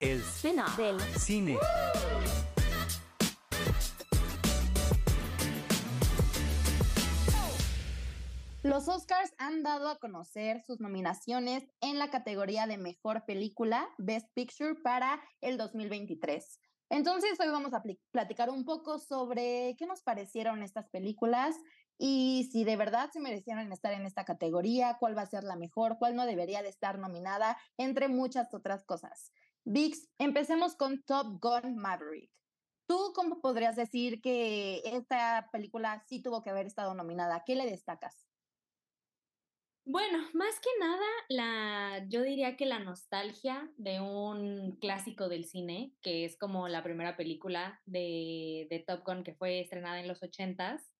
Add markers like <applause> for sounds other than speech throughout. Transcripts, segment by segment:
El spin-off del cine. Los Oscars han dado a conocer sus nominaciones en la categoría de Mejor Película, Best Picture, para el 2023. Entonces, hoy vamos a platicar un poco sobre qué nos parecieron estas películas y si de verdad se merecieron estar en esta categoría, cuál va a ser la mejor, cuál no debería de estar nominada, entre muchas otras cosas. Vix, empecemos con Top Gun Maverick. ¿Tú cómo podrías decir que esta película sí tuvo que haber estado nominada? ¿Qué le destacas? Bueno, más que nada, la, yo diría que la nostalgia de un clásico del cine, que es como la primera película de, de Top Gun que fue estrenada en los ochentas,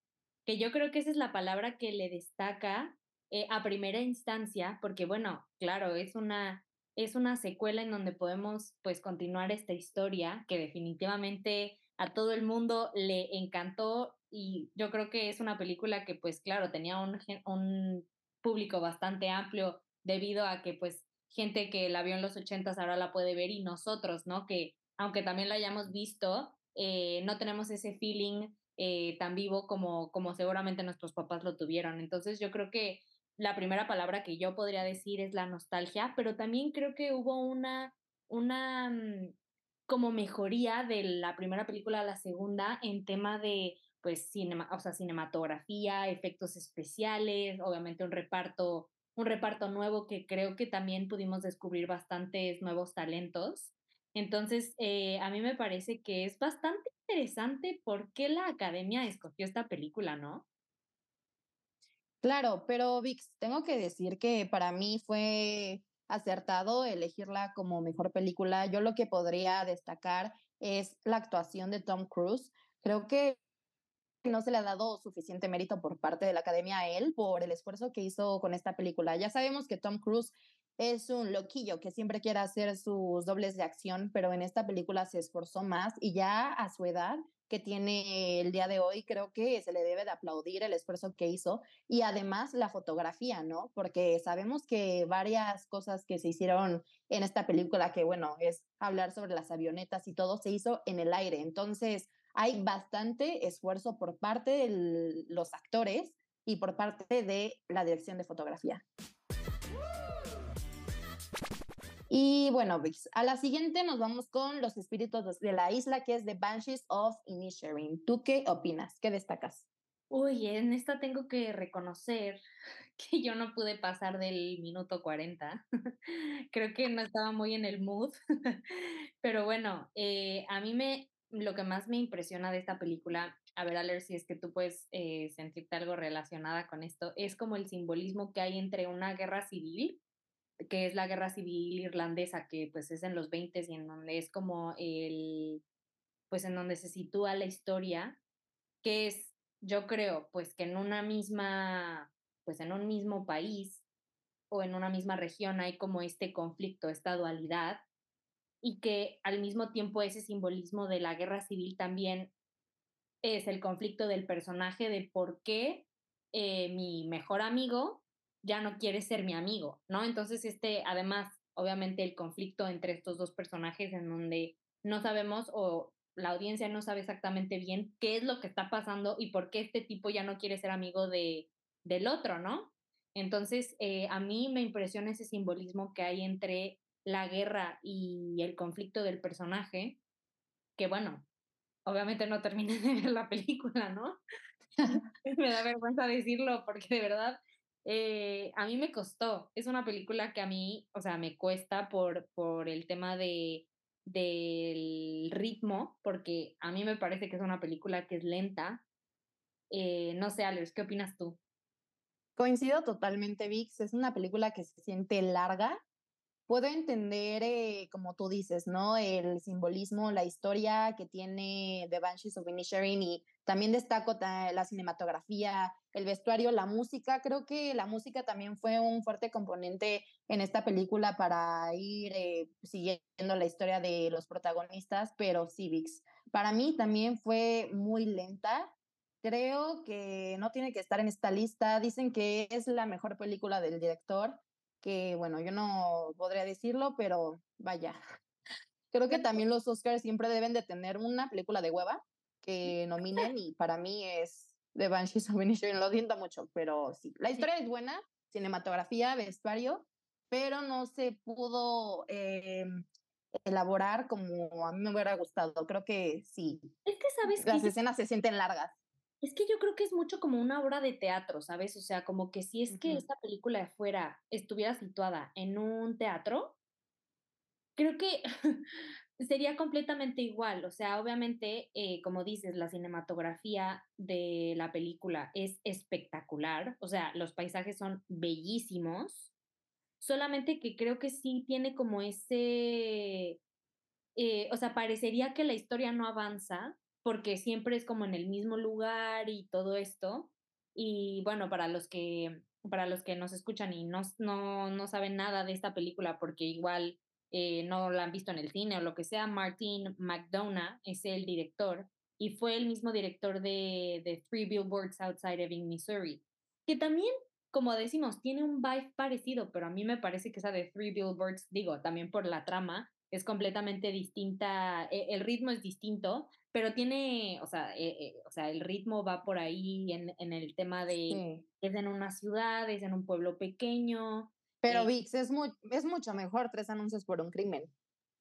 que yo creo que esa es la palabra que le destaca eh, a primera instancia, porque bueno, claro, es una, es una secuela en donde podemos pues continuar esta historia que definitivamente a todo el mundo le encantó y yo creo que es una película que pues claro, tenía un, público bastante amplio debido a que pues gente que la vio en los ochentas ahora la puede ver y nosotros, ¿no? Que aunque también la hayamos visto, eh, no tenemos ese feeling eh, tan vivo como, como seguramente nuestros papás lo tuvieron. Entonces yo creo que la primera palabra que yo podría decir es la nostalgia, pero también creo que hubo una, una mm, como mejoría de la primera película a la segunda en tema de pues cinema, o sea, cinematografía, efectos especiales, obviamente un reparto, un reparto nuevo que creo que también pudimos descubrir bastantes nuevos talentos. Entonces, eh, a mí me parece que es bastante interesante por qué la academia escogió esta película, ¿no? Claro, pero Vix, tengo que decir que para mí fue acertado elegirla como mejor película. Yo lo que podría destacar es la actuación de Tom Cruise. Creo que no se le ha dado suficiente mérito por parte de la academia a él por el esfuerzo que hizo con esta película. Ya sabemos que Tom Cruise es un loquillo que siempre quiere hacer sus dobles de acción, pero en esta película se esforzó más y ya a su edad que tiene el día de hoy, creo que se le debe de aplaudir el esfuerzo que hizo y además la fotografía, ¿no? Porque sabemos que varias cosas que se hicieron en esta película, que bueno, es hablar sobre las avionetas y todo, se hizo en el aire. Entonces, hay bastante esfuerzo por parte de los actores y por parte de la dirección de fotografía. Y bueno, a la siguiente nos vamos con los espíritus de la isla, que es The Banshees of Inisherin. ¿Tú qué opinas? ¿Qué destacas? Uy, en esta tengo que reconocer <laughs> que yo no pude pasar del minuto 40. <laughs> Creo que no estaba muy en el mood. <laughs> Pero bueno, eh, a mí me lo que más me impresiona de esta película, a ver, Aler, si es que tú puedes eh, sentirte algo relacionada con esto, es como el simbolismo que hay entre una guerra civil, que es la guerra civil irlandesa, que pues es en los 20 y en donde es como el, pues en donde se sitúa la historia, que es, yo creo, pues que en una misma, pues en un mismo país o en una misma región hay como este conflicto, esta dualidad, y que al mismo tiempo ese simbolismo de la guerra civil también es el conflicto del personaje de por qué eh, mi mejor amigo ya no quiere ser mi amigo, ¿no? Entonces, este, además, obviamente el conflicto entre estos dos personajes en donde no sabemos o la audiencia no sabe exactamente bien qué es lo que está pasando y por qué este tipo ya no quiere ser amigo de, del otro, ¿no? Entonces, eh, a mí me impresiona ese simbolismo que hay entre la guerra y el conflicto del personaje, que bueno, obviamente no terminé <laughs> de ver la película, ¿no? <laughs> me da vergüenza decirlo porque de verdad eh, a mí me costó. Es una película que a mí, o sea, me cuesta por, por el tema de del ritmo, porque a mí me parece que es una película que es lenta. Eh, no sé, Alex, ¿qué opinas tú? Coincido totalmente, Vix. Es una película que se siente larga, puedo entender, eh, como tú dices, ¿no? El simbolismo, la historia que tiene The Banshees of Inisherin y también destaco la cinematografía, el vestuario, la música. Creo que la música también fue un fuerte componente en esta película para ir eh, siguiendo la historia de los protagonistas, pero Civics. Para mí también fue muy lenta. Creo que no tiene que estar en esta lista. Dicen que es la mejor película del director que bueno, yo no podría decirlo, pero vaya, <laughs> Creo que <laughs> también los Oscars siempre deben de tener una película de hueva que nominen y para mí es The Banshees of Inisherin. Lo siento mucho, pero sí. La historia es buena, cinematografía, vestuario, pero no se pudo eh, elaborar como a mí me hubiera gustado. Creo que sí. Es que, ¿sabes? Las escenas se sienten largas. Es que yo creo que es mucho como una obra de teatro, ¿sabes? O sea, como que si es que esta película de fuera estuviera situada en un teatro, creo que <laughs> sería completamente igual. O sea, obviamente, eh, como dices, la cinematografía de la película es espectacular. O sea, los paisajes son bellísimos. Solamente que creo que sí tiene como ese, eh, o sea, parecería que la historia no avanza porque siempre es como en el mismo lugar y todo esto. Y bueno, para los que, para los que nos escuchan y no, no, no saben nada de esta película, porque igual eh, no la han visto en el cine o lo que sea, Martin McDonough es el director y fue el mismo director de, de Three Billboards Outside Ebbing, Missouri, que también como decimos, tiene un vibe parecido, pero a mí me parece que esa de Three Billboards, digo, también por la trama, es completamente distinta, e, el ritmo es distinto, pero tiene, o sea, e, e, o sea el ritmo va por ahí en, en el tema de, es en una ciudad, es en un pueblo pequeño. Pero eh VIX es, muy, es mucho mejor Tres Anuncios por un Crimen.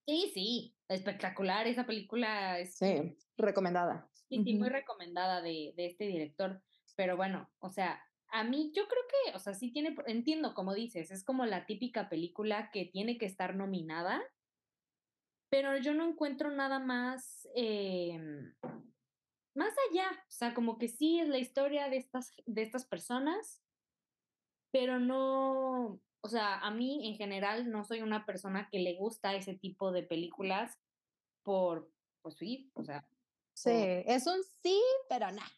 Sí, sí, espectacular, esa película es... Sí, recomendada. Sí, sí, muy recomendada de, de este director, pero bueno, o sea, a mí yo creo que, o sea, sí tiene, entiendo como dices, es como la típica película que tiene que estar nominada, pero yo no encuentro nada más, em, más allá, o sea, como que sí es la historia de estas, de estas personas, pero no, o sea, a mí en general no soy una persona que le gusta ese tipo de películas por, pues sí, o sea. Sí, es un sí, pero nada.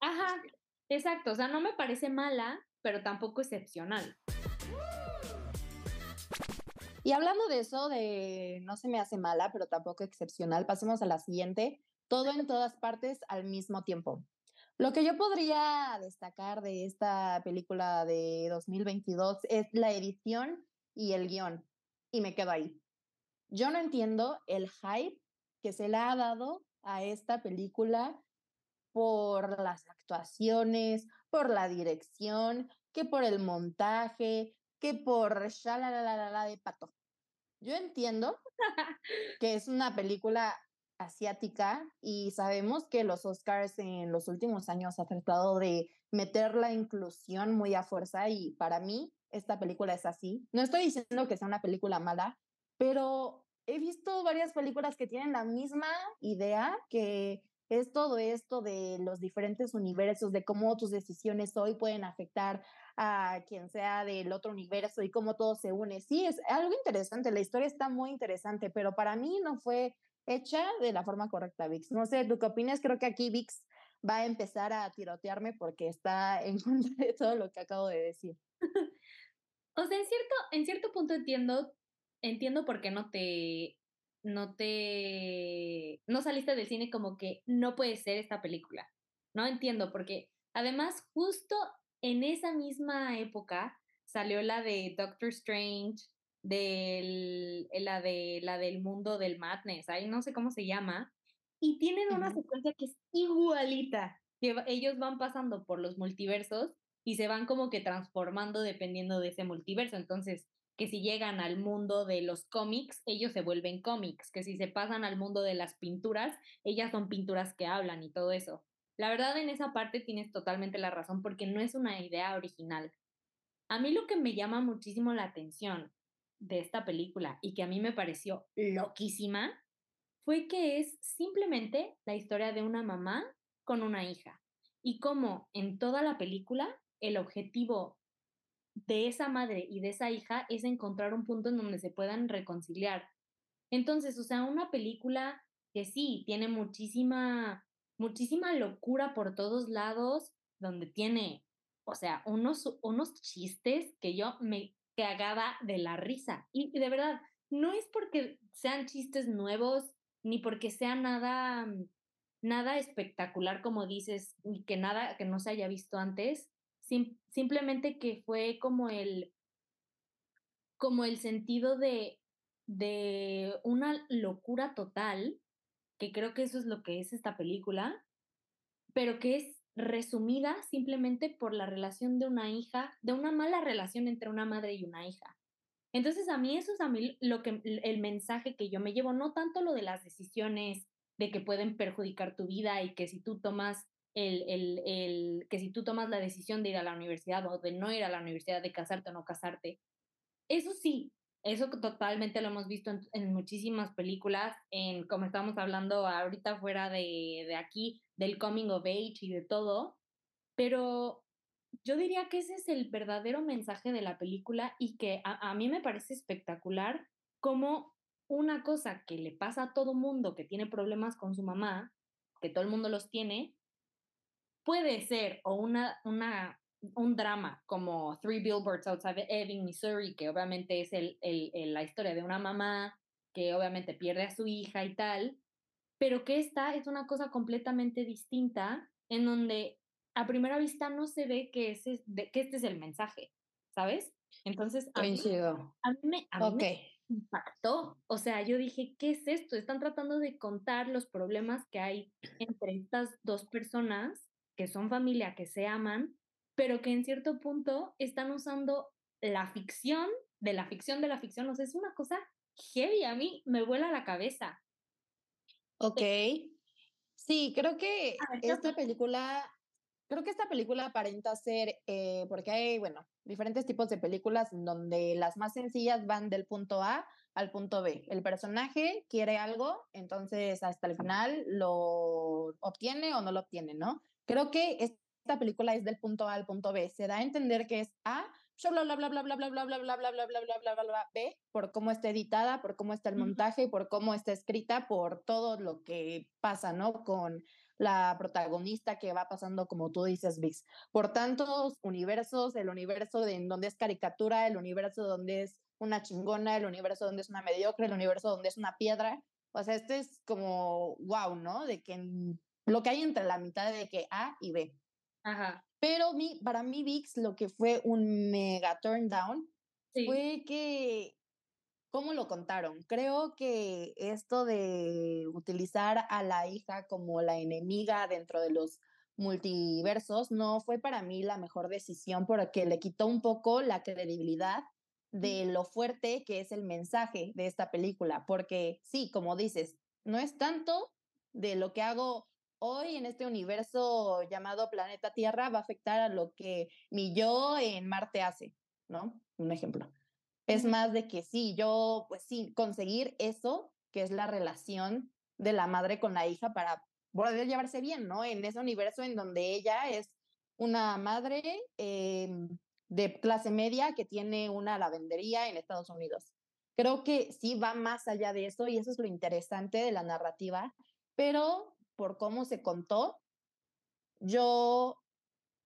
Ajá, Exacto, o sea, no me parece mala, pero tampoco excepcional. Y hablando de eso, de no se me hace mala, pero tampoco excepcional, pasemos a la siguiente, todo en todas partes al mismo tiempo. Lo que yo podría destacar de esta película de 2022 es la edición y el guion, y me quedo ahí. Yo no entiendo el hype que se le ha dado a esta película por las actuaciones, por la dirección, que por el montaje, que por la de pato. Yo entiendo que es una película asiática y sabemos que los Oscars en los últimos años han tratado de meter la inclusión muy a fuerza y para mí esta película es así. No estoy diciendo que sea una película mala, pero he visto varias películas que tienen la misma idea que es todo esto de los diferentes universos, de cómo tus decisiones hoy pueden afectar a quien sea del otro universo y cómo todo se une. Sí, es algo interesante, la historia está muy interesante, pero para mí no fue hecha de la forma correcta, Vix. No sé, ¿tú qué opinas? Creo que aquí Vix va a empezar a tirotearme porque está en <laughs> contra de todo lo que acabo de decir. o sea, en cierto, en cierto punto entiendo, entiendo por qué no te no te, no saliste del cine como que no puede ser esta película. No entiendo, porque además justo en esa misma época salió la de Doctor Strange, del, la, de, la del mundo del madness, ahí no sé cómo se llama, y tienen una secuencia que es igualita, que ellos van pasando por los multiversos y se van como que transformando dependiendo de ese multiverso. Entonces, que si llegan al mundo de los cómics, ellos se vuelven cómics, que si se pasan al mundo de las pinturas, ellas son pinturas que hablan y todo eso. La verdad en esa parte tienes totalmente la razón porque no es una idea original. A mí lo que me llama muchísimo la atención de esta película y que a mí me pareció loquísima fue que es simplemente la historia de una mamá con una hija y cómo en toda la película el objetivo de esa madre y de esa hija es encontrar un punto en donde se puedan reconciliar. Entonces, o sea, una película que sí, tiene muchísima, muchísima locura por todos lados, donde tiene, o sea, unos, unos chistes que yo me cagaba de la risa. Y de verdad, no es porque sean chistes nuevos, ni porque sea nada, nada espectacular, como dices, ni que nada que no se haya visto antes, simplemente que fue como el, como el sentido de de una locura total, que creo que eso es lo que es esta película, pero que es resumida simplemente por la relación de una hija, de una mala relación entre una madre y una hija. Entonces a mí eso es a mí lo que el mensaje que yo me llevo, no tanto lo de las decisiones de que pueden perjudicar tu vida y que si tú tomas el, el, el, que si tú tomas la decisión de ir a la universidad o de no ir a la universidad, de casarte o no casarte, eso sí, eso totalmente lo hemos visto en, muchísimas películas, en como estamos hablando ahorita fuera de, de, aquí, del coming of age y de todo, pero yo diría que ese es el verdadero mensaje de la película y que a, a mí me parece espectacular como una cosa que le pasa a todo mundo que tiene problemas con su mamá, que todo el mundo los tiene, puede ser o una, una un drama como Three Billboards Outside Ebbing, Missouri, que obviamente es el, el, la historia de una mamá que obviamente pierde a su hija y tal, pero que esta es una cosa completamente distinta en donde a primera vista no se ve que, ese, que este es el mensaje, ¿sabes? Entonces, a mí, a mí, me, a mí me impactó. O sea, yo dije, ¿qué es esto? Están tratando de contar los problemas que hay entre estas dos personas que son familia, que se aman, pero que en cierto punto están usando la ficción de la ficción de la ficción. O sea, es una cosa heavy. A mí me vuela la cabeza. Ok. Sí, creo que esta película, creo que esta película aparenta ser, eh, porque hay, bueno, diferentes tipos de películas donde las más sencillas van del punto A al punto B. El personaje quiere algo, entonces hasta el final lo obtiene o no lo obtiene, ¿no? Creo que esta película es del punto A al punto B. Se da a entender que es A, bla bla bla bla bla bla bla bla bla bla bla bla bla bla bla B, por cómo está editada, por cómo está el montaje, por cómo está escrita, por todo lo que pasa, ¿no? Con la protagonista que va pasando, como tú dices, Vix. Por tantos universos, el universo de, en donde es caricatura, el universo donde es una chingona, el universo donde es una mediocre, el universo donde es una piedra. O sea, este es como wow, ¿no? De que lo que hay entre la mitad de que A y B. Ajá. Pero mi, para mí, VIX, lo que fue un mega turn down fue que, ¿cómo lo contaron? Creo que esto de utilizar a la hija como la enemiga dentro de los multiversos no fue para mí la mejor decisión porque le quitó un poco la credibilidad de lo fuerte que es el mensaje de esta película, porque sí, como dices, no es tanto de lo que hago hoy en este universo llamado planeta Tierra va a afectar a lo que mi yo en Marte hace, ¿no? Un ejemplo. Es más de que sí, yo, pues sí, conseguir eso, que es la relación de la madre con la hija para poder llevarse bien, ¿no? En ese universo en donde ella es una madre em, de clase media que tiene una lavandería en Estados Unidos. Creo que sí va más allá de eso y eso es lo interesante de la narrativa, pero por cómo se contó, yo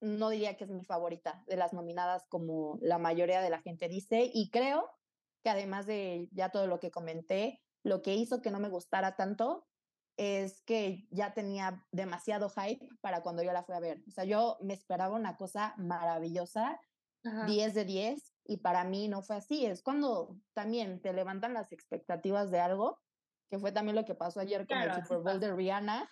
no diría que es mi favorita de las nominadas como la mayoría de la gente dice y creo que además de ya todo lo que comenté, lo que hizo que no me gustara tanto es que ya tenía demasiado hype para cuando yo la fui a ver. O sea, yo me esperaba una cosa maravillosa, 10 de 10, y para mí no fue así. Es cuando también te levantan las expectativas de algo que fue también lo que pasó ayer con el Super Bowl de Rihanna,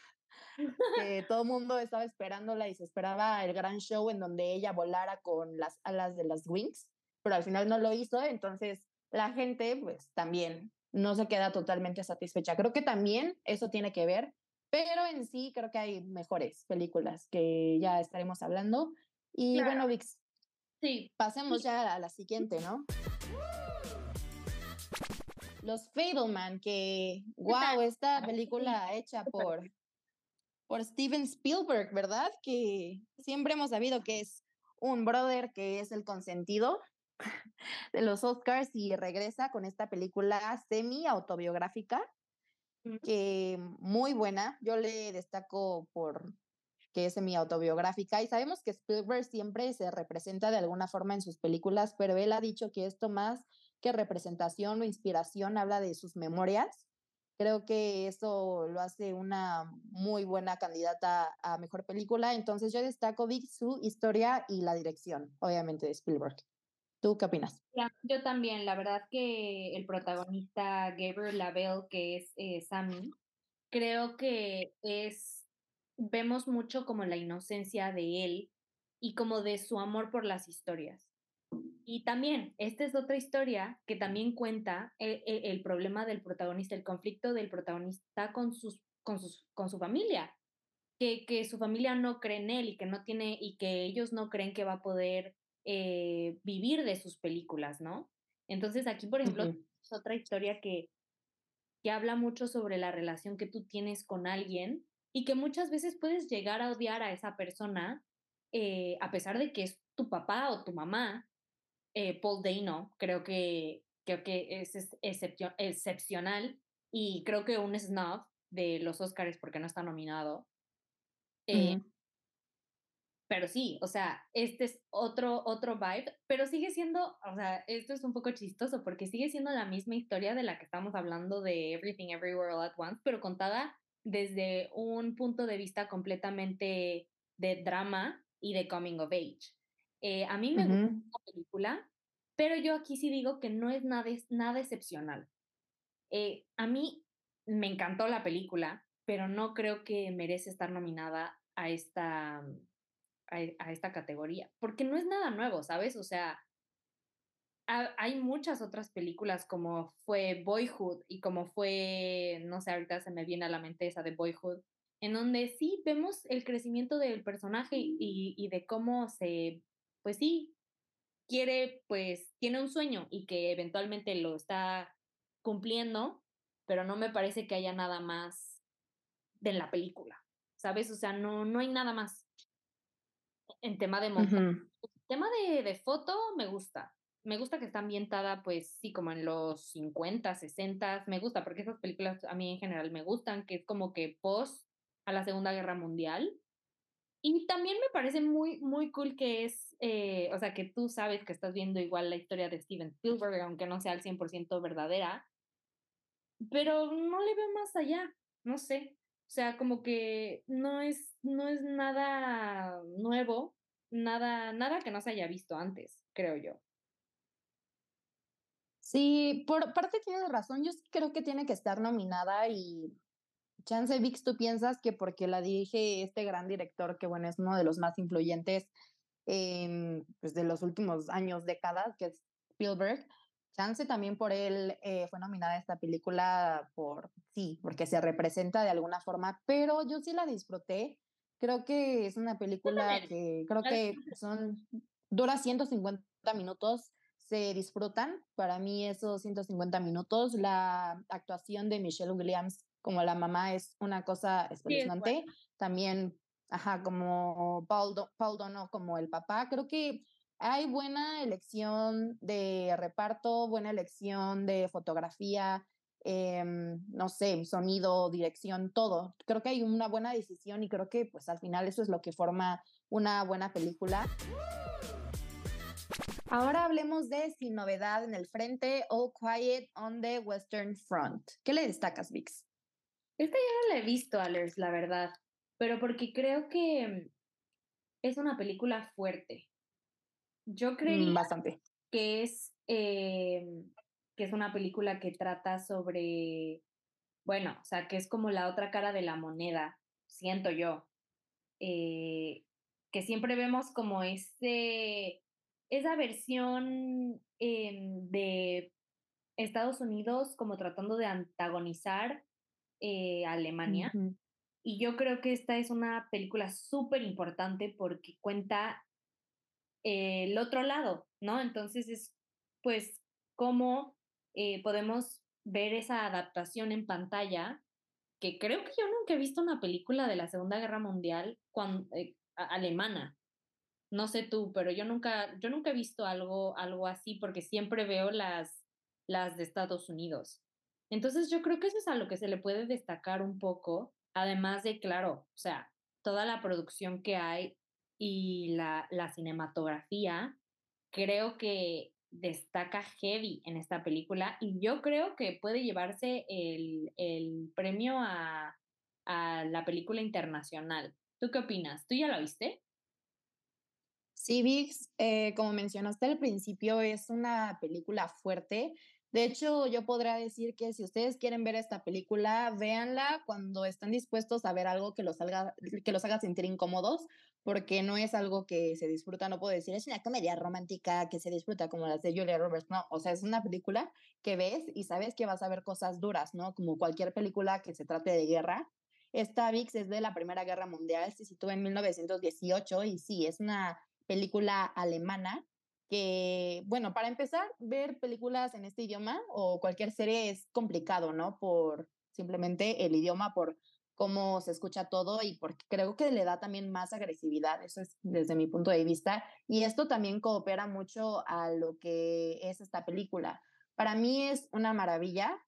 que todo el mundo estaba esperándola y se esperaba el gran show en donde ella volara con las alas de las wings, pero al final no lo hizo, entonces la gente pues también no se queda totalmente satisfecha. Creo que también eso tiene que ver, pero en sí creo que hay mejores películas que ya estaremos hablando. Y bueno, Vix, sí. pasemos ya a la siguiente, ¿no? Los Fableman, que, wow, esta película hecha por, por Steven Spielberg, ¿verdad? Que siempre hemos sabido que es un brother que es el consentido <laughs> de los Oscars y regresa con esta película semi autobiográfica, que muy buena. Yo le destaco por que es semi autobiográfica y sabemos que Spielberg siempre se representa de alguna forma en sus películas, pero él ha dicho que esto más representación o inspiración habla de sus memorias. Creo que eso lo hace una muy buena candidata a mejor película. Entonces yo destaco Big su historia y la dirección, obviamente, de Spielberg. ¿Tú qué opinas? yo también, la verdad que el protagonista Gabriel Lavelle, que es eh, Sammy, creo que es, vemos mucho como la inocencia de él y como de su amor por las historias. Y también, esta es otra historia que también cuenta el, el, problema del protagonista, el conflicto del protagonista con, sus, con, sus, con su familia, que, que su familia no cree en él y que no tiene, y que ellos no creen que va a poder eh, vivir de sus películas, ¿no? Entonces aquí, por ejemplo, es otra historia que, que habla mucho sobre la relación que tú tienes con alguien y que muchas veces puedes llegar a odiar a esa persona eh, a pesar de que es tu papá o tu mamá. Eh, Paul Dano creo que, creo que es, excepcional y creo que un snob de los Oscars porque no está nominado. Eh, pero sí, o sea, este es otro, otro vibe, pero sigue siendo, o sea, esto es un poco chistoso porque sigue siendo la misma historia de la que estamos hablando de Everything Everywhere All at Once, pero contada desde un punto de vista completamente de drama y de coming of age. Eh, a mí me gusta la película, pero yo aquí sí digo que no es nada, nada excepcional. Eh, a mí me encantó la película, pero no creo que merece estar nominada a esta a, esta categoría, porque no es nada nuevo, ¿sabes? O sea, hay muchas otras películas como fue Boyhood y como fue, no sé, ahorita se me viene a la mente esa de Boyhood, en donde sí vemos el crecimiento del personaje y, y de cómo se, pues sí, quiere, pues tiene un sueño y que eventualmente lo está cumpliendo, pero no me parece que haya nada más de la película, ¿sabes? O sea, no, no hay nada más en tema de montaje. tema de, de, foto me gusta. Me gusta que está ambientada, pues sí, como en los 50, 60. Me gusta porque esas películas a mí en general me gustan, que es como que post a la Segunda Guerra Mundial. Y también me parece muy, muy cool que es, eh, o sea, que tú sabes que estás viendo igual la historia de Steven Spielberg, aunque no sea al 100% verdadera, pero no le veo más allá, no sé. O sea, como que no es, no es nada nuevo, nada, nada que no se haya visto antes, creo yo. Sí, por parte tienes razón. Yo creo que tiene que estar nominada y Chance Vix, tú piensas que porque la dirige este gran director, que bueno, es uno de los más influyentes pues, de los últimos años, décadas, que es Spielberg, Chance también por él eh, fue nominada esta película por, sí, porque se representa de alguna forma, pero yo sí la disfruté. Creo que es una película que creo que son, dura 150 minutos, se disfrutan. Para mí esos 150 minutos, la actuación de Michelle Williams como la mamá es una cosa espeluznante. También, ajá, como Paul, Paul Dono como el papá. Creo que hay buena elección de reparto, buena elección de fotografía, em, no sé, sonido, dirección, todo. Creo que hay una buena decisión y creo que pues al final eso es lo que forma una buena película. Ahora hablemos de Sin Novedad en el Frente, All Quiet on the Western Front. ¿Qué le destacas, Vix? Esta ya no la he visto, Alers, la verdad, pero porque creo que es una película fuerte. Yo mm, creo Bastante. que es, eh, que es una película que trata sobre, bueno, o sea, que es como la otra cara de la moneda, siento yo. Eh, que siempre vemos como ese, esa versión em, de Estados Unidos como tratando de antagonizar eh, Alemania. Y yo creo que esta es una película súper importante porque cuenta el otro lado, ¿no? Entonces es pues cómo eh, podemos ver esa adaptación en pantalla, que creo que yo nunca he visto una película de la Segunda Guerra Mundial cuando, eh, alemana. No sé tú, pero yo nunca, yo nunca he visto algo, algo así porque siempre veo las, las de Estados Unidos. Entonces yo creo que eso es a lo que se le puede destacar un poco, además de, claro, o sea, toda la producción que hay y la, la cinematografía, creo que destaca heavy en esta película y yo creo que puede llevarse el, el premio a, a, la película internacional. ¿Tú qué opinas? ¿Tú ya la viste? Civics, eh, como mencionaste al principio, es una película fuerte. De hecho, yo podría decir que si ustedes quieren ver esta película, véanla cuando están dispuestos a ver algo que los, haga, que los haga sentir incómodos, porque no es algo que se disfruta, no puedo decir, es una comedia romántica que se disfruta como las de Julia Roberts, no, o sea, es una película que ves y sabes que vas a ver cosas duras, ¿no? Como cualquier película que se trate de guerra. Esta VIX es de la Primera Guerra Mundial, se sitúa en 1918 y sí, es una película alemana que, bueno, para empezar, ver películas en este idioma o cualquier serie es complicado, ¿no? Por simplemente el idioma, por cómo se escucha todo y porque creo que le da también más agresividad, eso es desde mi punto de vista, y esto también coopera mucho a lo que es esta película. Para mí es una maravilla.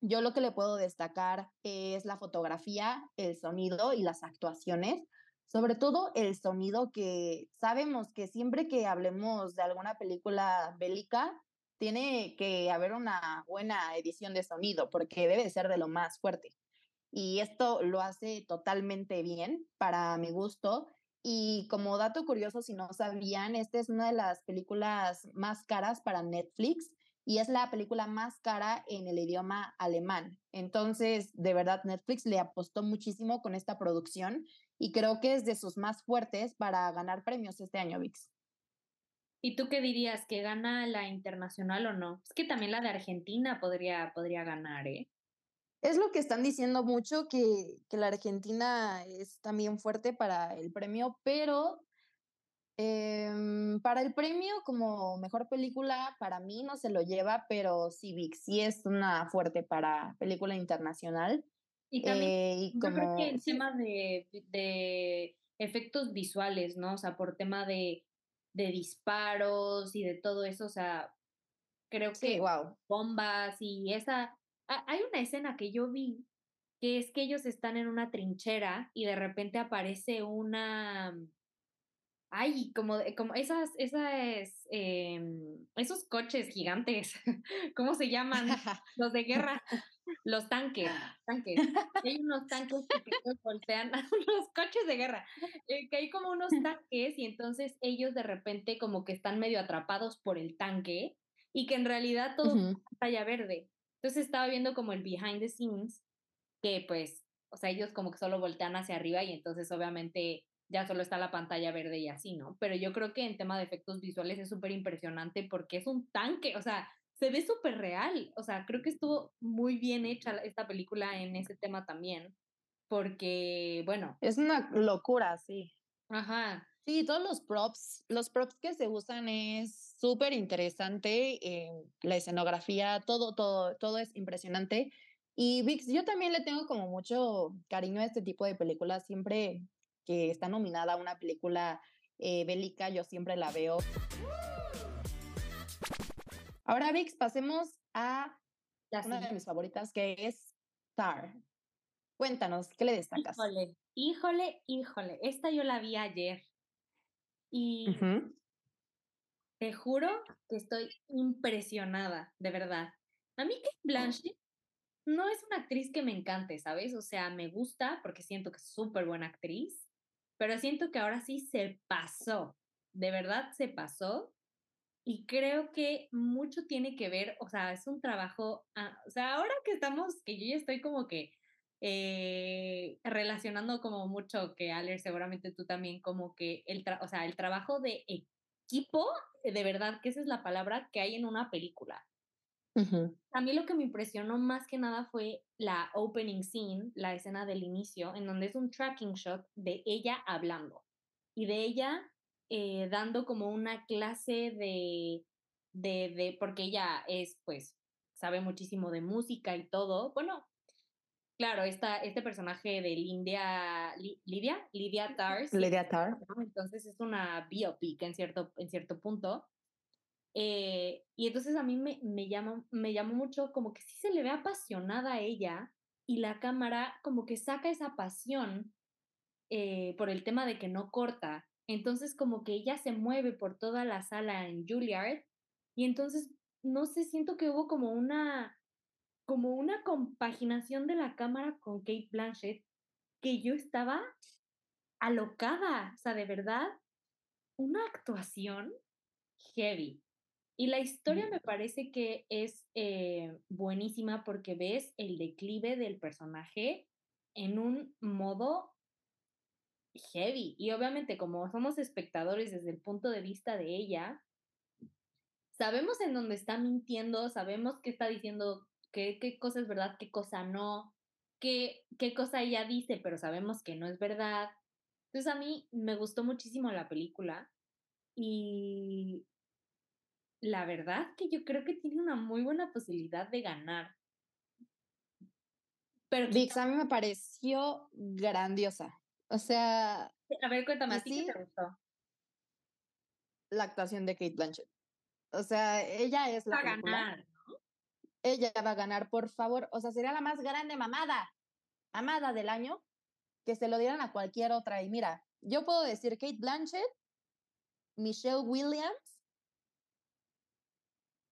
Yo lo que le puedo destacar es la fotografía, el sonido y las actuaciones sobre todo el sonido que sabemos que siempre que hablemos de alguna película bélica, tiene que haber una buena edición de sonido porque debe ser de lo más fuerte. Y esto lo hace totalmente bien para mi gusto. Y como dato curioso, si no sabían, esta es una de las películas más caras para Netflix y es la película más cara en el idioma alemán. Entonces, de verdad, Netflix le apostó muchísimo con esta producción y creo que es de sus más fuertes para ganar premios este año, VIX. ¿Y tú qué dirías? ¿Que gana la internacional o no? Es que también la de Argentina podría, podría ganar, ¿eh? Es lo que están diciendo mucho, que, que la Argentina es también fuerte para el premio, pero Em, para el premio como mejor película, para mí no se lo lleva, pero Civic sí es una fuerte para película internacional. Y también, eh, yo creo que el tema de, de, efectos visuales, ¿no? O sea, por tema de, de disparos y de todo eso, o sea, creo que wow. bombas y esa... Hay una escena que yo vi que es que ellos están en una trinchera y de repente aparece una Ay, como, como esas, esas, em, esos coches gigantes, <laughs> ¿cómo se llaman? <laughs> Los de guerra, los tanques, tanques. Hay unos tanques que voltean, <laughs> los coches de guerra, eh, que hay como unos <laughs> tanques y entonces ellos de repente como que están medio atrapados por el tanque y que en realidad todo es pantalla verde. Entonces estaba viendo como el behind the scenes, que pues, o sea, ellos como que solo voltean hacia arriba y entonces obviamente ya solo está la pantalla verde y así, ¿no? Pero yo creo que en tema de efectos visuales es súper impresionante porque es un tanque, o sea, se ve súper real, o sea, creo que estuvo muy bien hecha esta película en ese tema también, porque, bueno. Es una locura, sí. Ajá. Sí, todos los props, los props que se usan es súper interesante, eh, la escenografía, todo, todo, todo es impresionante. Y Vix, yo también le tengo como mucho cariño a este tipo de películas, siempre que está nominada a una película eh, bélica, yo siempre la veo. Ahora, Vix, pasemos a una de mis favoritas, que es Star. Cuéntanos, ¿qué le destacas? Híjole, híjole, híjole. Esta yo la vi ayer. Y te juro que estoy impresionada, de verdad. A mí Kate Blanchett no es una actriz que me encante, ¿sabes? O sea, me gusta porque siento que es súper buena actriz, pero siento que ahora sí se pasó, de verdad se pasó. Y creo que mucho tiene que ver, o sea, es un trabajo, ah, o sea, ahora que estamos, que yo ya estoy como que eh, relacionando como mucho, que Aler, seguramente tú también, como que el, o sea, el trabajo de equipo, de verdad, que esa es la palabra que hay en una película. A mí lo que me impresionó más que nada fue la opening scene, la escena del inicio, en donde es un tracking shot de ella hablando y de ella eh, dando como una clase de, de, de, porque ella es, pues, sabe muchísimo de música y todo. Bueno, claro, esta, este personaje de Lidia, Lidia, Lidia Tars. Lidia Tars. Entonces es una biopic en cierto, en cierto punto. Eh, y entonces a mí me, me, llama, me llamó mucho como que sí se le ve apasionada a ella y la cámara como que saca esa pasión eh, por el tema de que no corta. Entonces como que ella se mueve por toda la sala en Juilliard y entonces no sé, siento que hubo como una como una compaginación de la cámara con Kate Blanchett que yo estaba alocada, o sea, de verdad una actuación heavy. Y la historia me parece que es eh, buenísima porque ves el declive del personaje en un modo heavy. Y obviamente como somos espectadores desde el punto de vista de ella, sabemos en dónde está mintiendo, sabemos qué está diciendo, qué, qué cosa es verdad, qué cosa no, qué, qué cosa ella dice, pero sabemos que no es verdad. Entonces a mí me gustó muchísimo la película y la verdad que yo creo que tiene una muy buena posibilidad de ganar. Pero Vix, a mí me pareció grandiosa. O sea. A ver, cuéntame, ¿a ti qué te gustó? La actuación de Kate Blanchett. O sea, ella es la. Va a ganar, ¿no? Ella va a ganar, por favor. O sea, sería la más grande mamada, amada del año, que se lo dieran a cualquier otra. Y mira, yo puedo decir Kate Blanchett, Michelle Williams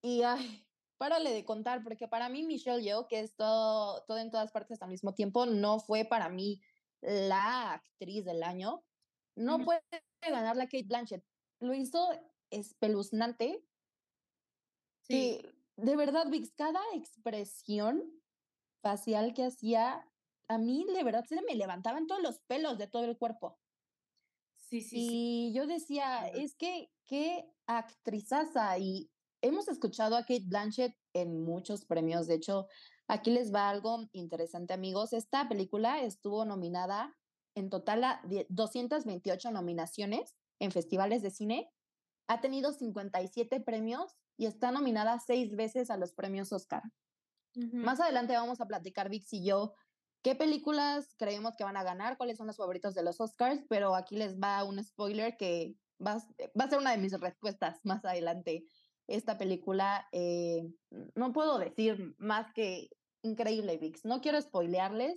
y ay, párale de contar, porque para mí Michelle Yeoh, que es todo, todo en todas partes al mismo tiempo, no fue para mí la actriz del año. No puede ganar la Kate Blanchett. Lo hizo espeluznante. Sí. de verdad, Vix, cada expresión facial que hacía, a mí de verdad se me levantaban todos los pelos de todo el cuerpo. Sí, sí. Y yo decía, es que qué actrizaza y hemos escuchado a Kate Blanchett en muchos premios. De hecho, aquí les va algo interesante, amigos. Esta película estuvo nominada en total a 228 nominaciones en festivales de cine. Ha tenido 57 premios y está nominada seis veces a los premios Oscar. Más adelante vamos a platicar, Vix y yo, qué películas creemos que van a ganar, cuáles son los favoritos de los Oscars, pero aquí les va un spoiler que va, va a ser una de mis respuestas más adelante esta película, eh, no puedo decir más que increíble, Vix. No quiero spoilearles,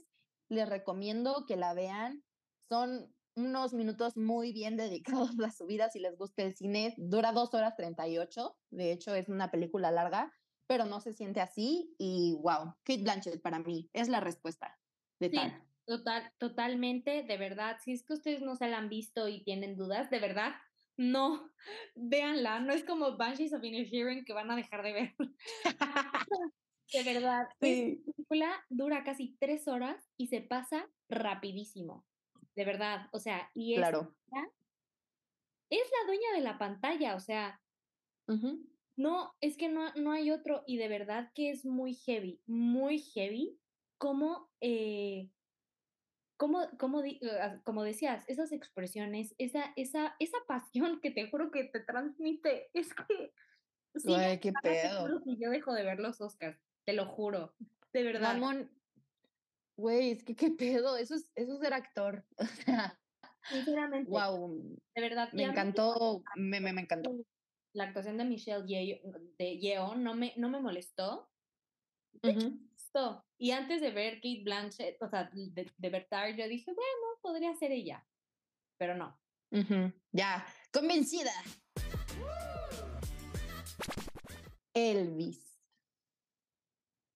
les recomiendo que la vean. Son unos minutos muy bien dedicados <laughs> a su vida si les gusta el cine. Dura dos horas 38, de hecho es una película larga, pero no se siente así y wow, Kate Blanchett para mí es la respuesta de sí, Total, totalmente, de verdad, si es que ustedes no se la han visto y tienen dudas, de verdad, no, véanla, no es como Banshees of Inisherin que van a dejar de ver. <laughs> de verdad, sí. esta película dura casi tres horas y se pasa rapidísimo. De verdad, o sea, y es, claro. es la dueña de la pantalla, o sea, no, es que no, no hay otro, y de verdad que es muy heavy, muy heavy, como eh, como, como, ah, como decías, esas expresiones, esa, esa, esa pasión que te juro que te transmite, es que... Sí, Ay, qué pedo. Yo dejo de ver los Oscars, te lo juro, de verdad. Ramón, güey, es que qué pedo, eso es, eso es ser actor, <laughs> o sea... Sinceramente. Wow. De verdad. Me encantó, me, me, me, encantó. La actuación de Michelle Yeoh, de Yeo no me, no me molestó. Y antes de ver Kate Blanchett, o sea, de, de ver Tar, yo dije, bueno, podría ser ella. Pero no. Ya, convencida. Elvis.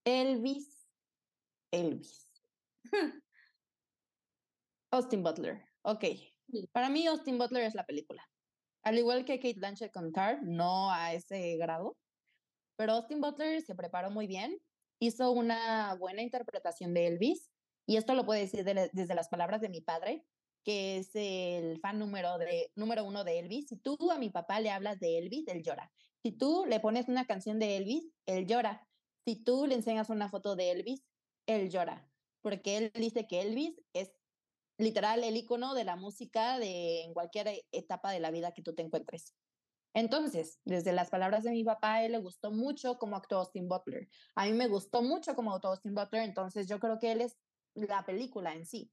Elvis. Elvis. Austin Butler. Ok. Para mí, Austin Butler es la película. Al igual que Kate Blanchett con Tar, no a ese grado. Pero Austin Butler se preparó muy bien hizo una buena interpretación de Elvis, y esto lo puedo decir desde las palabras de mi padre, que es el fan número, de, número uno de Elvis. Si tú a mi papá le hablas de Elvis, él llora. Si tú le pones una canción de Elvis, él llora. Si tú le enseñas una foto de Elvis, él llora, porque él dice que Elvis es literal el icono de la música de en cualquier etapa de la vida que tú te encuentres. Entonces, desde las palabras de mi papá, a él le gustó mucho cómo actuó Austin Butler. A mí me gustó mucho cómo actuó Austin Butler, entonces yo creo que él es la película en sí.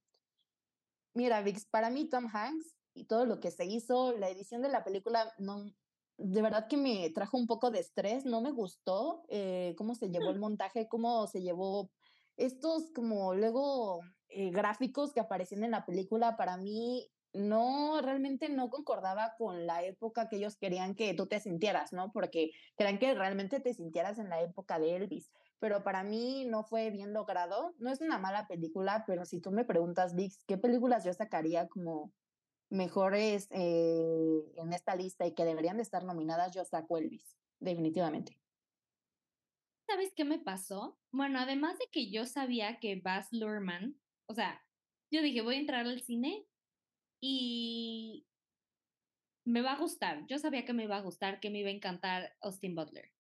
Mira, Vix, para mí Tom Hanks y todo lo que se hizo, la edición de la película, no, de verdad que me trajo un poco de estrés, no me gustó eh, cómo se llevó el montaje, cómo se llevó estos como luego eh, gráficos que aparecían en la película, para mí no, realmente no concordaba con la época que ellos querían que tú te sintieras, ¿no? Porque querían que realmente te sintieras en la época de Elvis. Pero para mí no fue bien logrado. No es una mala película, pero si tú me preguntas, Vix, ¿qué películas yo sacaría como mejores eh, en esta lista y que deberían de estar nominadas, yo saco Elvis, definitivamente. ¿Sabes qué me pasó? Bueno, además de que yo sabía que Baz Luhrmann, o sea, yo dije, voy a entrar al cine y me va a gustar. Yo sabía que me iba a gustar, que me iba a encantar Austin Butler.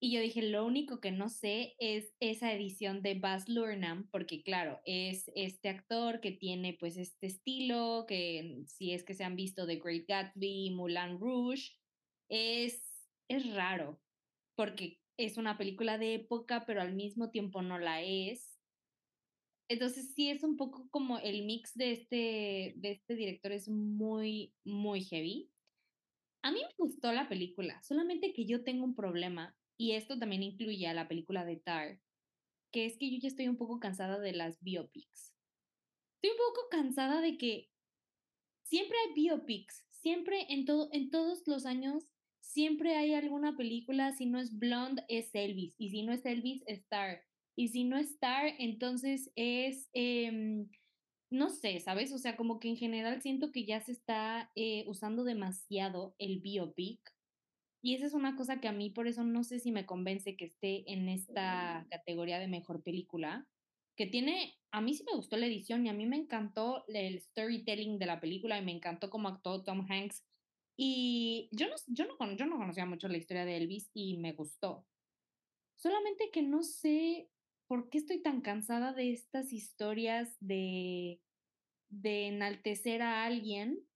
Y yo dije, lo único que no sé es esa edición de Baz Luhrmann, porque claro, es este actor que tiene pues este estilo, que si es que se han visto The Great Gatsby, Moulin Rouge, es, es raro, porque es una película de época, pero al mismo tiempo no la es. Entonces sí es un poco como el mix de este, de este director es muy, muy heavy. A mí me gustó la película, solamente que yo tengo un problema y esto también incluye a la película de Tar, que es que yo ya estoy un poco cansada de las biopics. Estoy un poco cansada de que siempre hay biopics, siempre en, todo, en todos los años, siempre hay alguna película, si no es Blonde es Elvis, y si no es Elvis es Tar, y si no es Tar, entonces es, em, no sé, ¿sabes? O sea, como que en general siento que ya se está eh, usando demasiado el biopic y esa es una cosa que a mí por eso no sé si me convence que esté en esta categoría de mejor película, que tiene, a mí sí me gustó la edición y a mí me encantó el storytelling de la película y me encantó cómo actuó Tom Hanks. Y yo no, yo no, yo no conocía mucho la historia de Elvis y me gustó. Solamente que no sé por qué estoy tan cansada de estas historias de, de enaltecer a alguien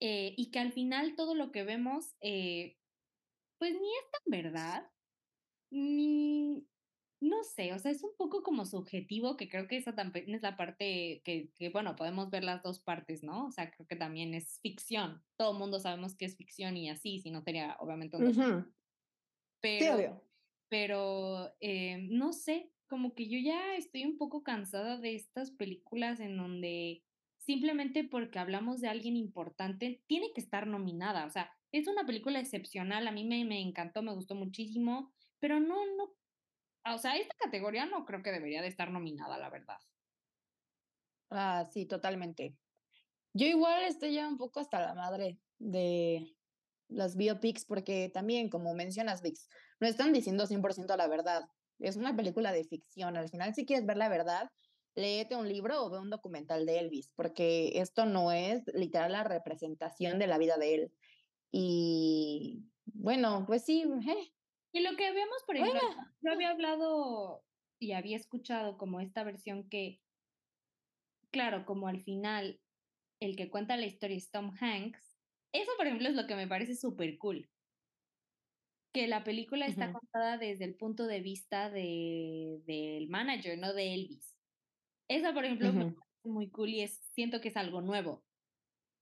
eh, y que al final todo lo que vemos, eh, pues ni es tan verdad, ni, no sé, o sea, es un poco como subjetivo, que creo que esa también es la parte que, que, bueno, podemos ver las dos partes, ¿no? O sea, creo que también es ficción. Todo el mundo sabemos que es ficción y así, si no sería obviamente un... Pero, pero eh, no sé, como que yo ya estoy un poco cansada de estas películas en donde simplemente porque hablamos de alguien importante, tiene que estar nominada. O sea, es una película excepcional, a mí me, me encantó, me gustó muchísimo, pero no, no, o sea, esta categoría no creo que debería de estar nominada, la verdad. Ah, sí, totalmente. Yo igual estoy ya un poco hasta la madre de las biopics, porque también, como mencionas, Vix, no están diciendo 100% la verdad. Es una película de ficción. Al final, si quieres ver la verdad, léete un libro o ve un documental de Elvis, porque esto no es literal la representación de la vida de él. Y bueno, pues sí. Eh. Y lo que habíamos, por ejemplo, yo había hablado y había escuchado como esta versión que, claro, como al final el que cuenta la historia es Tom Hanks, eso, por ejemplo, es lo que me parece súper cool. Que la película está contada desde el punto de vista de, del manager, no de Elvis. Esa, por ejemplo, me parece muy cool y es, siento que es algo nuevo,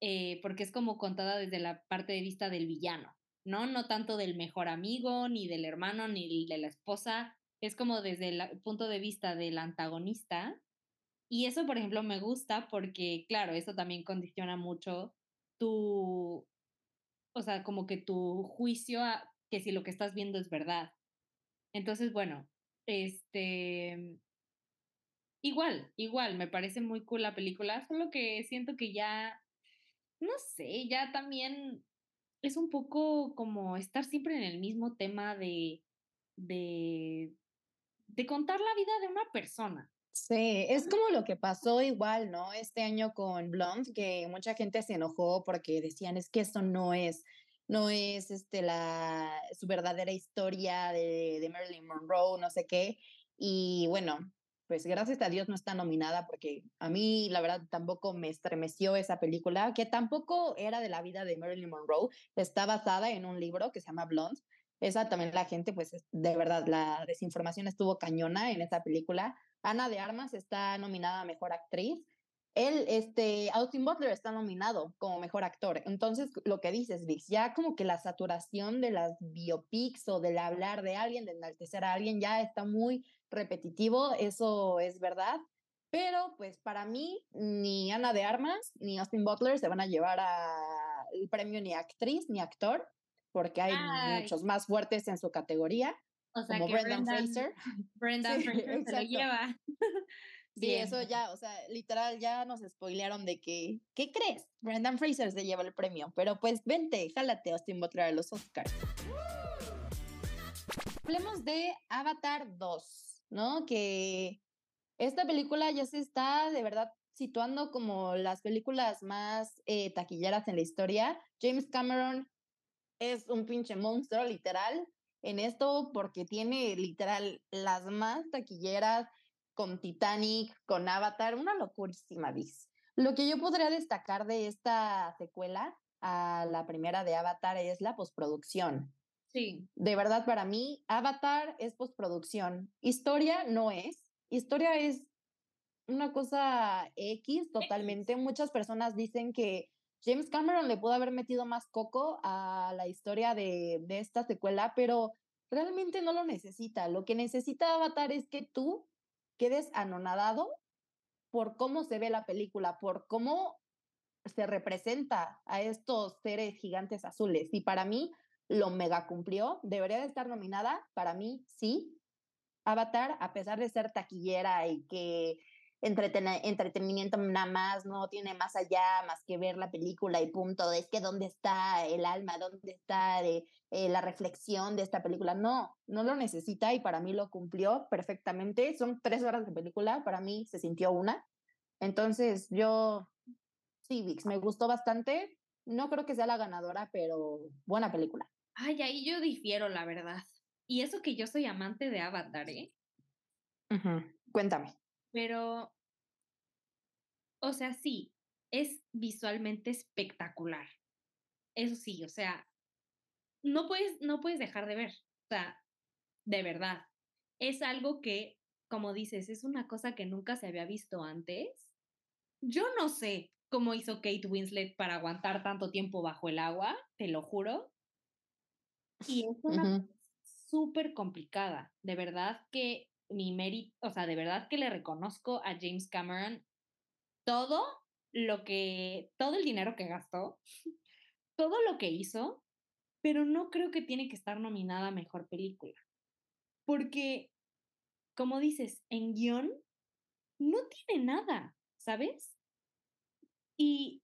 eh, porque es como contada desde la parte de vista del villano, ¿no? No tanto del mejor amigo, ni del hermano, ni de la esposa, es como desde el punto de vista del antagonista. Y eso, por ejemplo, me gusta porque, claro, eso también condiciona mucho tu, o sea, como que tu juicio a que si lo que estás viendo es verdad. Entonces, bueno, este, Igual, igual, me parece muy cool la película, solo que siento que ya, no sé, ya también es un poco como estar siempre en el mismo tema de, de, de contar la vida de una persona. Sí, es como lo que pasó igual, ¿no? Este año con Blonde, que mucha gente se enojó porque decían, es que esto no es, no es este, la, su verdadera historia de, de Marilyn Monroe, no sé qué. Y bueno, pues gracias a Dios no está nominada porque a mí la verdad tampoco me estremeció esa película, que tampoco era de la vida de Marilyn Monroe, está basada en un libro que se llama Blonde. Esa también la gente, pues de verdad, la desinformación estuvo cañona en esa película. Ana de Armas está nominada a Mejor Actriz. Él, este, Austin Butler está nominado como mejor actor. Entonces, lo que dices, Vix, ya como que la saturación de las biopics o del hablar de alguien, de enaltecer a alguien, ya está muy repetitivo, eso es verdad. Pero pues para mí, ni Ana de Armas ni Austin Butler se van a llevar a el premio ni actriz ni actor, porque hay muchos más fuertes en su categoría, como Brendan, Fraser. Brendan <laughs> Fraser se lo lleva. <laughs> Sí, eso ya, o sea, literal, ya nos spoilearon de que, ¿qué crees? Brendan Fraser se lleva el premio, pero pues vente, jálate Austin Butler a los Oscars. Hablemos de Avatar 2, ¿no? Que esta película ya se está de verdad situando como las películas más eh, taquilleras en la historia. James Cameron es un pinche monstruo, literal, en esto porque tiene literal las más taquilleras con Titanic, con Avatar, una locurísima bis. Lo que yo podría destacar de esta secuela a la primera de Avatar es la postproducción. Sí. De verdad, para mí, Avatar es postproducción. Historia no es. Historia es una cosa X totalmente. Muchas personas dicen que James Cameron le pudo haber metido más coco a la historia de, de esta secuela, pero realmente no lo necesita. Lo que necesita Avatar es que tú quedes anonadado por cómo se ve la película, por cómo se representa a estos seres gigantes azules. Y para mí lo mega cumplió. Debería de estar nominada. Para mí, sí. Avatar, a pesar de ser taquillera y que entretenimiento nada más, no tiene más allá más que ver la película y punto. Es que dónde está el alma, dónde está de, eh, la reflexión de esta película. No, no lo necesita y para mí lo cumplió perfectamente. Son tres horas de película, para mí se sintió una. Entonces yo, sí, Vix, me gustó bastante. No creo que sea la ganadora, pero buena película. Ay, ahí yo difiero, la verdad. Y eso que yo soy amante de Avatar, ¿eh? Cuéntame. Pero, o sea, sí, es visualmente espectacular. Eso sí, o sea, no puedes, no puedes dejar de ver. O sea, de verdad. Es algo que, como dices, es una cosa que nunca se había visto antes. Yo no sé cómo hizo Kate Winslet para aguantar tanto tiempo bajo el agua, te lo juro. Y es una súper complicada. De verdad que mi mérito, o sea, de verdad que le reconozco a James Cameron todo lo que, todo el dinero que gastó, <laughs> todo lo que hizo, pero no creo que tiene que estar nominada a mejor película. Porque, como dices, en guion no tiene nada, ¿sabes? Y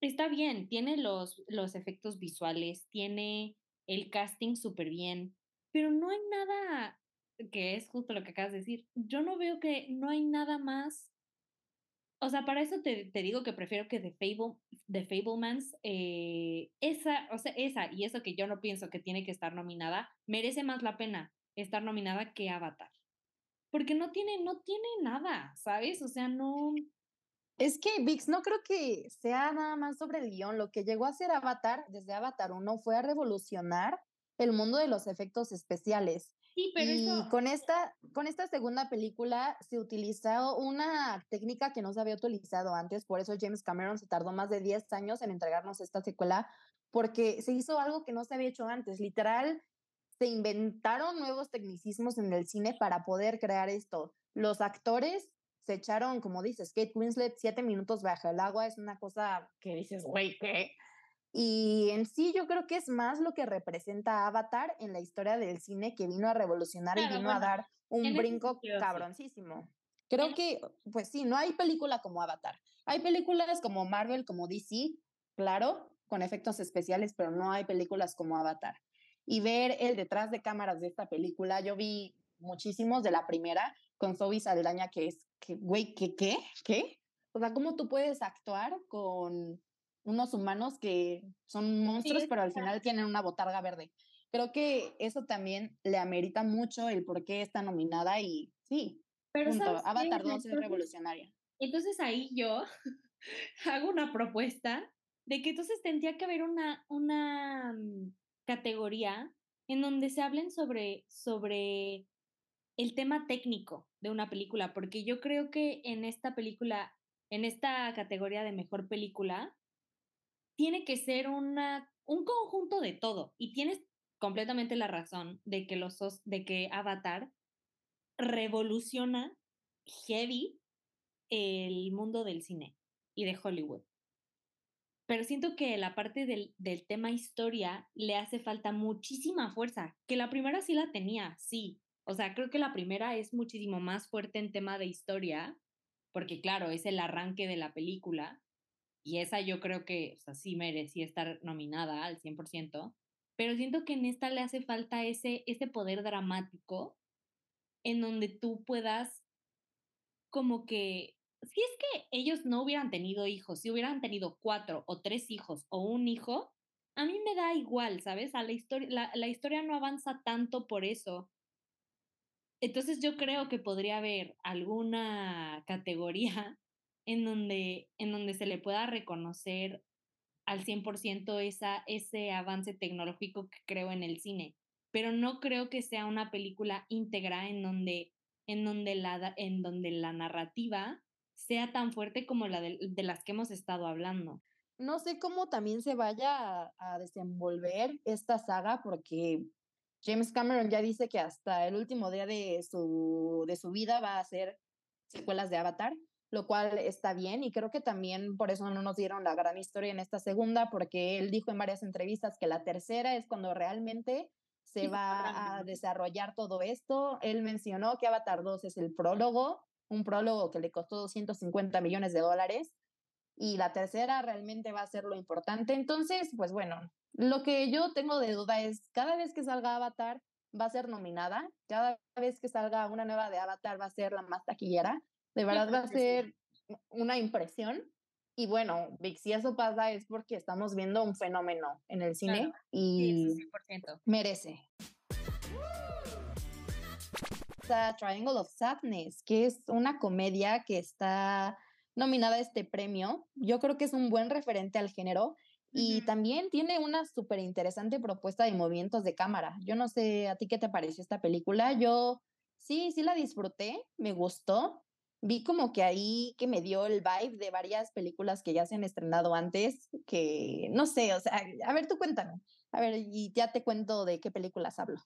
está bien, tiene los, los efectos visuales, tiene el casting súper bien, pero no hay nada que es justo lo que acabas de decir, yo no veo que no hay nada más. O sea, para eso te, te digo que prefiero que The, Fable, The Fablemans, eh, esa, o sea, esa y eso que yo no pienso que tiene que estar nominada, merece más la pena estar nominada que Avatar. Porque no tiene, no tiene nada, ¿sabes? O sea, no. Es que VIX no creo que sea nada más sobre el guion. Lo que llegó a hacer Avatar desde Avatar 1 fue a revolucionar el mundo de los efectos especiales y con, esta, con esta segunda película se utilizó una técnica que no se había utilizado antes, por eso James Cameron se tardó más de 10 años en entregarnos esta secuela, porque se hizo algo que no se había hecho antes, literal, se inventaron nuevos tecnicismos en el cine para poder crear esto. Los actores se echaron, como dices, Kate Winslet, siete minutos bajo el agua, es una cosa que dices, güey, ¿qué? Y en sí yo creo que es más lo que representa Avatar en la historia del cine que vino a revolucionar y vino a dar un brinco cabroncísimo. Creo que, pues sí, no hay película como Avatar. Hay películas como Marvel, como DC, claro, con efectos especiales, pero no hay películas como Avatar. Y ver el detrás de cámaras de esta película, yo vi muchísimos de la primera con Zoe Saldaña, que es, que, güey, ¿qué, qué, qué? O sea, ¿cómo tú puedes actuar con unos humanos que son monstruos, pero al final tienen una botarga verde. Creo que eso también le amerita mucho el por qué está nominada y sí, pero Avatar 2 es revolucionaria. Entonces ahí yo <laughs> hago una propuesta de que entonces tendría que haber una, una mm, categoría en donde se hablen sobre, sobre el tema técnico de una película, porque yo creo que en esta película, en esta categoría de mejor película, tiene que ser una, un conjunto de todo. Y tienes completamente la razón de que, los, de que Avatar revoluciona heavy el mundo del cine y de Hollywood. Pero siento que la parte del, del tema historia le hace falta muchísima fuerza, que la primera sí la tenía, sí, O sea, creo que la primera es muchísimo más fuerte en tema de historia, porque claro, es el arranque de la película, y esa yo creo que, sí merecía estar nominada al 100%, pero siento que en esta le hace falta ese, ese poder dramático en donde tú puedas como que, si es que ellos no hubieran tenido hijos, si hubieran tenido cuatro o tres hijos o un hijo, a mí me da igual, ¿sabes? A la, historia, la historia no avanza tanto por eso. Entonces yo creo que podría haber alguna categoría en donde, en donde se le pueda reconocer al 100% esa, ese avance tecnológico que creo en el cine, pero no creo que sea una película íntegra en donde, en donde, la, en donde la narrativa sea tan fuerte como la de, de las que hemos estado hablando. No sé cómo también se vaya a, a desenvolver esta saga porque James Cameron ya dice que hasta el último día de su, de su vida va a hacer secuelas de Avatar, lo cual está bien y creo que también por eso no nos dieron la gran historia en esta segunda, porque él dijo en varias entrevistas que la tercera es cuando realmente se va a desarrollar todo esto. Él mencionó que Avatar 2 es el prólogo, un prólogo que le costó 250 millones de dólares y la tercera realmente va a ser lo importante. Entonces, pues bueno, lo que yo tengo de duda es, cada vez que salga Avatar va a ser nominada, cada vez que salga una nueva de Avatar va a ser la más taquillera, de verdad va a ser una impresión. Y bueno, Vic, si eso pasa es porque estamos viendo un fenómeno en el cine y merece. Triangle of Sadness, que es una comedia que está nominada a este premio. Yo creo que es un buen referente al género y también tiene una súper interesante propuesta de movimientos de cámara. Yo no sé a ti qué te pareció esta película. Yo sí, sí la disfruté, me gustó. Vi como que ahí que me dio el vibe de varias películas que ya se han estrenado antes, que no sé, o sea, a ver, tú cuéntame. A ver, y ya te cuento de qué películas hablo.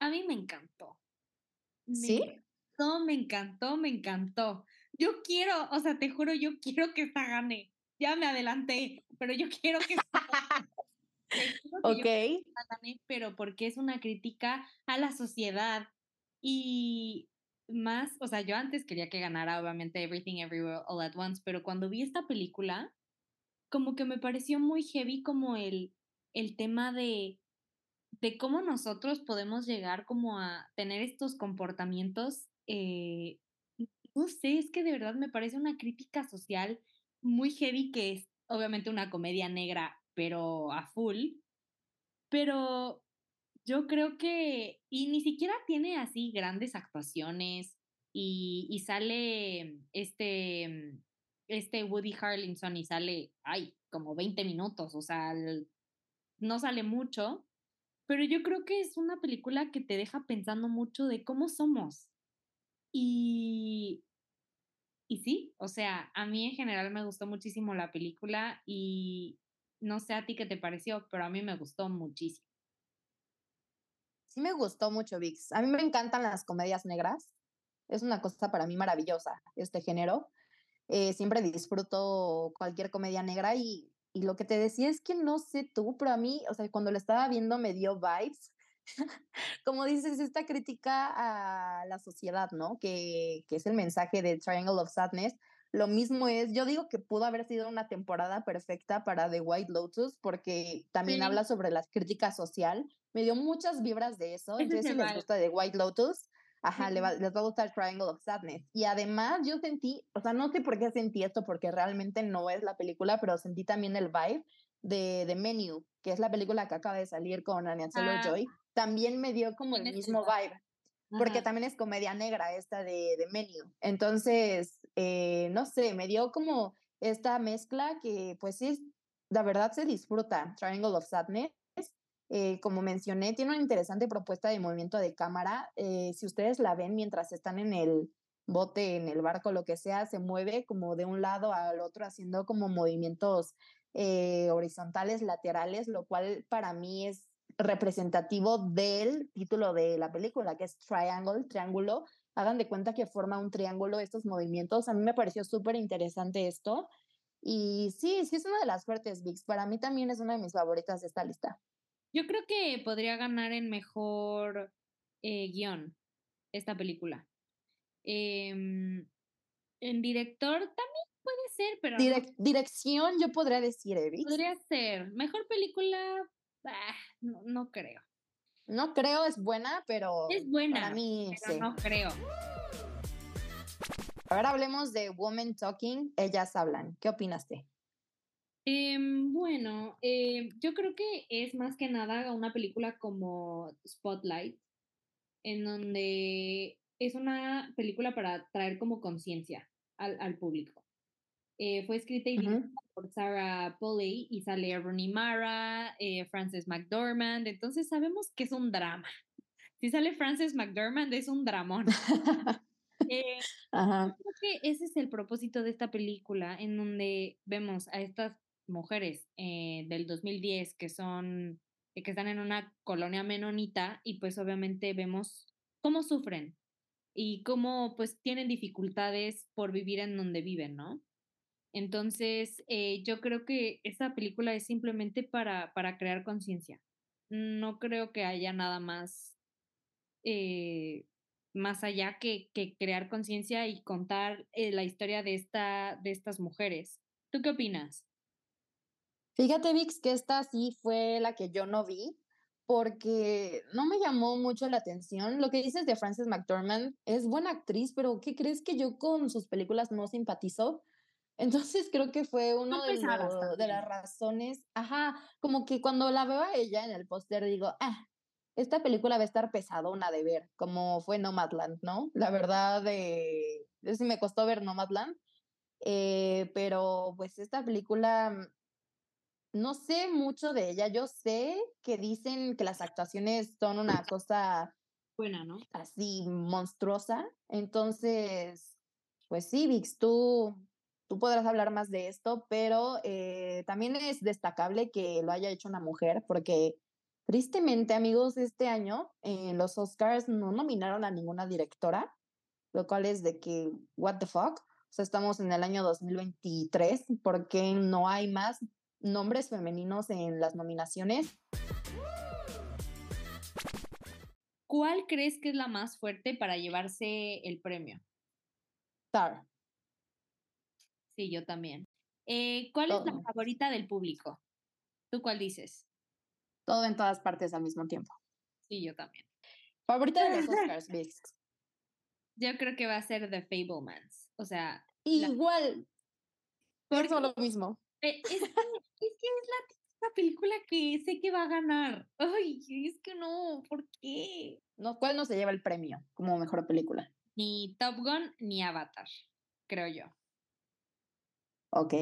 A mí me encantó. ¿Sí? No, me encantó, me encantó. Yo quiero, o sea, te juro, yo <laughs> quiero que esta gane ya me adelanté, pero yo quiero que... <laughs> ok. pero porque es una crítica a la sociedad y más, o sea, yo antes quería que ganara obviamente Everything Everywhere All at Once, pero cuando vi esta película, como que me pareció muy heavy como el, el tema de, de cómo nosotros podemos llegar como a tener estos comportamientos, eh, no sé, es que de verdad me parece una crítica social muy heavy que es obviamente una comedia negra, pero a full. Pero yo creo que, y ni siquiera tiene así grandes actuaciones y, sale este, este Woody Harlinson y sale, ay, como 20 minutos, o sea, no sale mucho, pero yo creo que es una película que te deja pensando mucho de cómo somos. Y, y sí, o sea, a mí en general me gustó muchísimo la película y no sé a ti qué te pareció, pero a mí me gustó muchísimo. Sí me gustó mucho, Vix. A mí me encantan las comedias negras. Es una cosa para mí maravillosa este género. Eh, siempre disfruto cualquier comedia negra y, y lo que te decía es que no sé tú, pero a mí, o sea, cuando lo estaba viendo me dio vibes <laughs> como dices, esta crítica a la sociedad, ¿no? Que, que, es el mensaje de Triangle of Sadness. Lo mismo es, yo digo que pudo haber sido una temporada perfecta para The White Lotus porque también habla sobre la crítica social. Me dio muchas vibras de eso. Entonces, si les gusta The White Lotus, ajá, les, va, les va a gustar Triangle of Sadness. Y además yo sentí, o sea, no sé por qué sentí esto porque realmente no es la película, pero sentí también el vibe de The Menu, que es la película que acaba de salir con Anya. Ah también me dio como el mismo vibe, porque también es comedia negra esta de, de Menu. Entonces, eh, no sé, me dio como esta mezcla que pues sí, la verdad se disfruta, Triangle of Sadness. Eh, como mencioné, tiene una interesante propuesta de movimiento de cámara. Eh, si ustedes la ven mientras están en el bote, en el barco, lo que sea, se mueve como de un lado al otro haciendo como movimientos horizontales, laterales, lo cual para mí es representativo del título de la película, que es Triangle, triángulo. Hagan de cuenta que forma un triángulo estos movimientos. A mí me pareció súper interesante esto. Y sí, sí es una de las fuertes, VIX. Para mí también es una de mis favoritas de esta lista. Yo creo que podría ganar en mejor eh, guion. esta película. Em, en director también puede ser, pero... dirección yo podría decir, Evi. Podría ser. Mejor película, no, creo. No creo, es buena, pero... Es buena, para mí, pero no creo. Ahora hablemos de Women Talking, ellas hablan. ¿Qué opinaste? Em, bueno, eh, yo creo que es más que nada una película como Spotlight, en donde es una película para traer como conciencia al, público. Eh, fue escrita y dirigida por Sarah Polley y sale Rooney Mara, eh, Frances McDormand, entonces sabemos que es un drama. Si sale Frances McDormand es un dramón. <laughs> Eh, creo que ese es el propósito de esta película, en donde vemos a estas mujeres eh, del 2010 que son, que están en una colonia menonita y pues obviamente vemos cómo sufren y cómo pues tienen dificultades por vivir en donde viven, ¿no? Entonces, yo creo que esta película es simplemente para, para crear conciencia. No creo que haya nada más más allá que, crear conciencia y contar eh, la historia de, esta, de estas mujeres. ¿Tú qué opinas? Fíjate, Vix, que esta sí fue la que yo no vi porque no me llamó mucho la atención. Lo que dices de Frances McDormand es buena actriz, pero ¿qué crees que yo con sus películas no simpatizo? Entonces creo que fue uno de, de, las razones, ajá, como que cuando la veo a ella en el póster digo, ah, esta película va a estar pesadona de ver, como fue Nomadland, ¿no? La verdad, eh, sí me costó ver Nomadland, eh, pero pues esta película, mm, no sé mucho de ella, yo sé que dicen que las actuaciones son una cosa buena, ¿no? Así monstruosa, entonces, pues sí, Vix, tú, tú podrás hablar más de esto, pero eh, también es destacable que lo haya hecho una mujer, porque Tristemente, amigos, este año en los Oscars no nominaron a ninguna directora, lo cual es de que, what the fuck? O sea, estamos en el año 2023, ¿por qué no hay más nombres femeninos en las nominaciones? ¿Cuál crees que es la más fuerte para llevarse el premio? Star. Sí, yo también. Eh, ¿Cuál es la favorita del público? ¿Tú cuál dices? todo en todas partes al mismo tiempo. Sí, yo también. Favorita de los <laughs> Oscars, Yo creo que va a ser The Fablemans. O sea. Igual. Por eso lo mismo. Eh, es, que, es la, película que sé que va a ganar. Ay, es que no, ¿por qué? No, ¿Cuál no se lleva el premio como mejor película? Ni Top Gun ni Avatar, creo yo. Ok.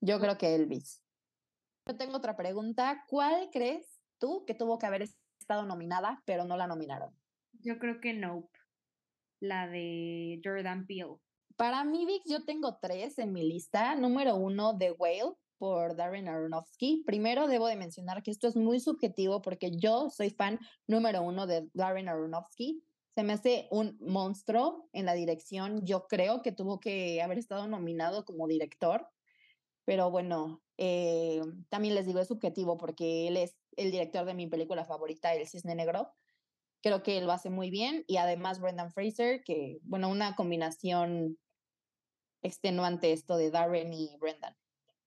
Yo creo que Elvis. Yo tengo otra pregunta. ¿Cuál crees tú que tuvo que haber estado nominada, pero no la nominaron? Yo creo que Nope, la de Jordan Peele. Para mí, Vix, yo tengo tres en mi lista. Número uno, The Whale, por Darren Aronofsky. Primero debo de mencionar que esto es muy subjetivo porque yo soy fan número uno de Darren Aronofsky. Se me hace un monstruo en la dirección. Yo creo que tuvo que haber estado nominado como director. Pero bueno, eh, también les digo, es subjetivo porque él es el director de mi película favorita, El Cisne Negro. Creo que él lo hace muy bien y además Brendan Fraser, que, bueno, una combinación extenuante esto de Darren y Brendan.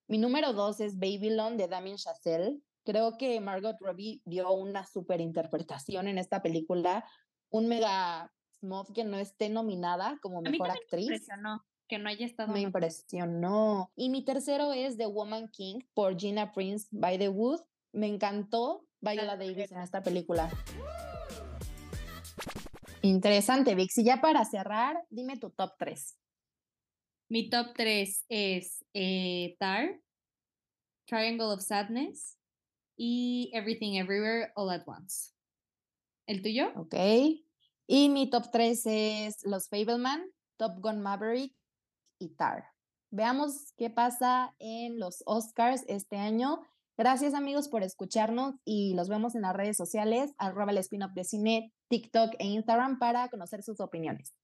Mi número dos es Babylon de Damien Chazelle. Creo que Margot Robbie dio una super interpretación en esta película. Un mega smooth que no esté nominada como mejor actriz. Me impresionó que no haya estado. Me impresionó. Y mi tercero es The Woman King por Gina Prince by the Wood. Me encantó Viola Davis en esta película. Interesante, Vix. Y ya para cerrar, dime tu top 3. Mi top 3 es eh, Tar, Triangle of Sadness y Everything Everywhere All at Once. ¿El tuyo? Ok. Y mi top 3 es Los Fableman, Top Gun Maverick y Tar. Veamos qué pasa en los Oscars este año Gracias amigos por escucharnos y los vemos en las redes sociales, arroba el spin de cine, TikTok e Instagram para conocer sus opiniones.